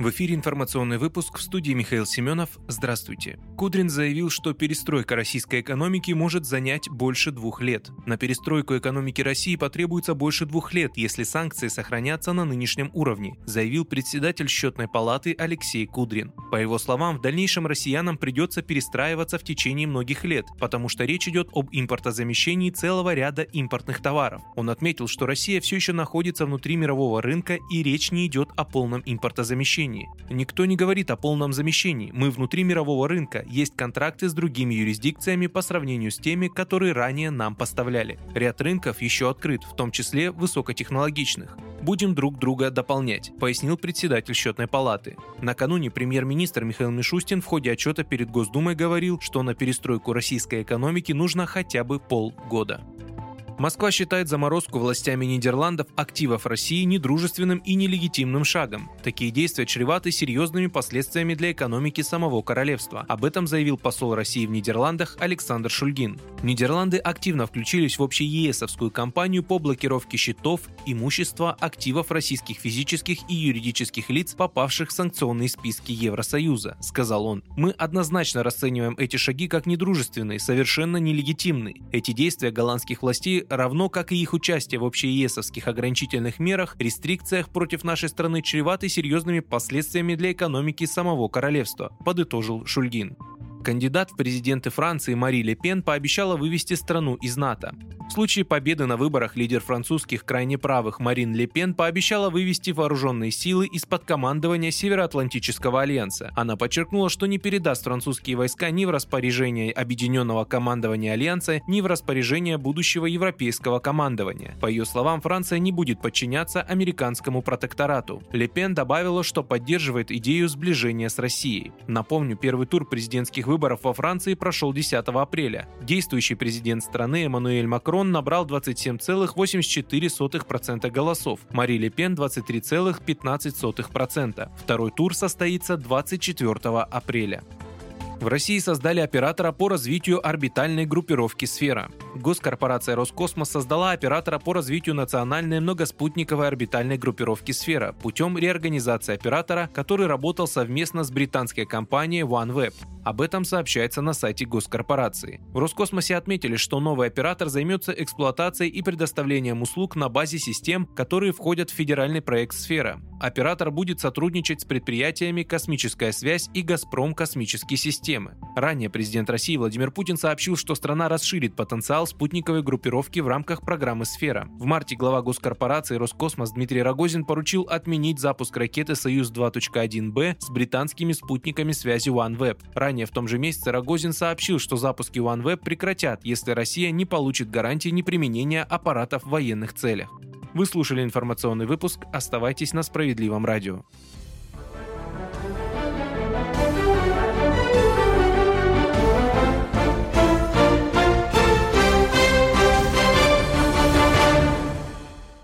В эфире информационный выпуск в студии Михаил Семенов. Здравствуйте. Кудрин заявил, что перестройка российской экономики может занять больше двух лет. На перестройку экономики России потребуется больше двух лет, если санкции сохранятся на нынешнем уровне, заявил председатель счетной палаты Алексей Кудрин. По его словам, в дальнейшем россиянам придется перестраиваться в течение многих лет, потому что речь идет об импортозамещении целого ряда импортных товаров. Он отметил, что Россия все еще находится внутри мирового рынка и речь не идет о полном импортозамещении замещении. Никто не говорит о полном замещении. Мы внутри мирового рынка. Есть контракты с другими юрисдикциями по сравнению с теми, которые ранее нам поставляли. Ряд рынков еще открыт, в том числе высокотехнологичных. Будем друг друга дополнять, пояснил председатель счетной палаты. Накануне премьер-министр Михаил Мишустин в ходе отчета перед Госдумой говорил, что на перестройку российской экономики нужно хотя бы полгода. Москва считает заморозку властями Нидерландов активов России недружественным и нелегитимным шагом. Такие действия чреваты серьезными последствиями для экономики самого королевства. Об этом заявил посол России в Нидерландах Александр Шульгин. Нидерланды активно включились в общеесовскую кампанию по блокировке счетов, имущества, активов российских физических и юридических лиц, попавших в санкционные списки Евросоюза, сказал он. Мы однозначно расцениваем эти шаги как недружественные, совершенно нелегитимные. Эти действия голландских властей равно как и их участие в общеесовских ограничительных мерах, рестрикциях против нашей страны чреваты серьезными последствиями для экономики самого королевства, подытожил Шульгин. Кандидат в президенты Франции Мари Ле Пен пообещала вывести страну из НАТО. В случае победы на выборах лидер французских крайне правых Марин Ле Пен пообещала вывести вооруженные силы из-под командования Североатлантического альянса. Она подчеркнула, что не передаст французские войска ни в распоряжение объединенного командования альянса, ни в распоряжение будущего европейского командования. По ее словам, Франция не будет подчиняться американскому протекторату. Ле Пен добавила, что поддерживает идею сближения с Россией. Напомню, первый тур президентских выборов во Франции прошел 10 апреля. Действующий президент страны Эммануэль Макрон набрал 27,84% голосов, Мари Ле Пен 23,15%. Второй тур состоится 24 апреля. В России создали оператора по развитию орбитальной группировки «Сфера». Госкорпорация «Роскосмос» создала оператора по развитию национальной многоспутниковой орбитальной группировки «Сфера» путем реорганизации оператора, который работал совместно с британской компанией OneWeb. Об этом сообщается на сайте госкорпорации. В Роскосмосе отметили, что новый оператор займется эксплуатацией и предоставлением услуг на базе систем, которые входят в федеральный проект «Сфера». Оператор будет сотрудничать с предприятиями «Космическая связь» и «Газпром космические системы». Ранее президент России Владимир Путин сообщил, что страна расширит потенциал спутниковой группировки в рамках программы «Сфера». В марте глава госкорпорации «Роскосмос» Дмитрий Рогозин поручил отменить запуск ракеты «Союз-2.1Б» с британскими спутниками связи OneWeb. Ранее в том же месяце Рогозин сообщил, что запуски OneWeb прекратят, если Россия не получит гарантии неприменения аппаратов в военных целях. Вы слушали информационный выпуск. Оставайтесь на справедливом радио.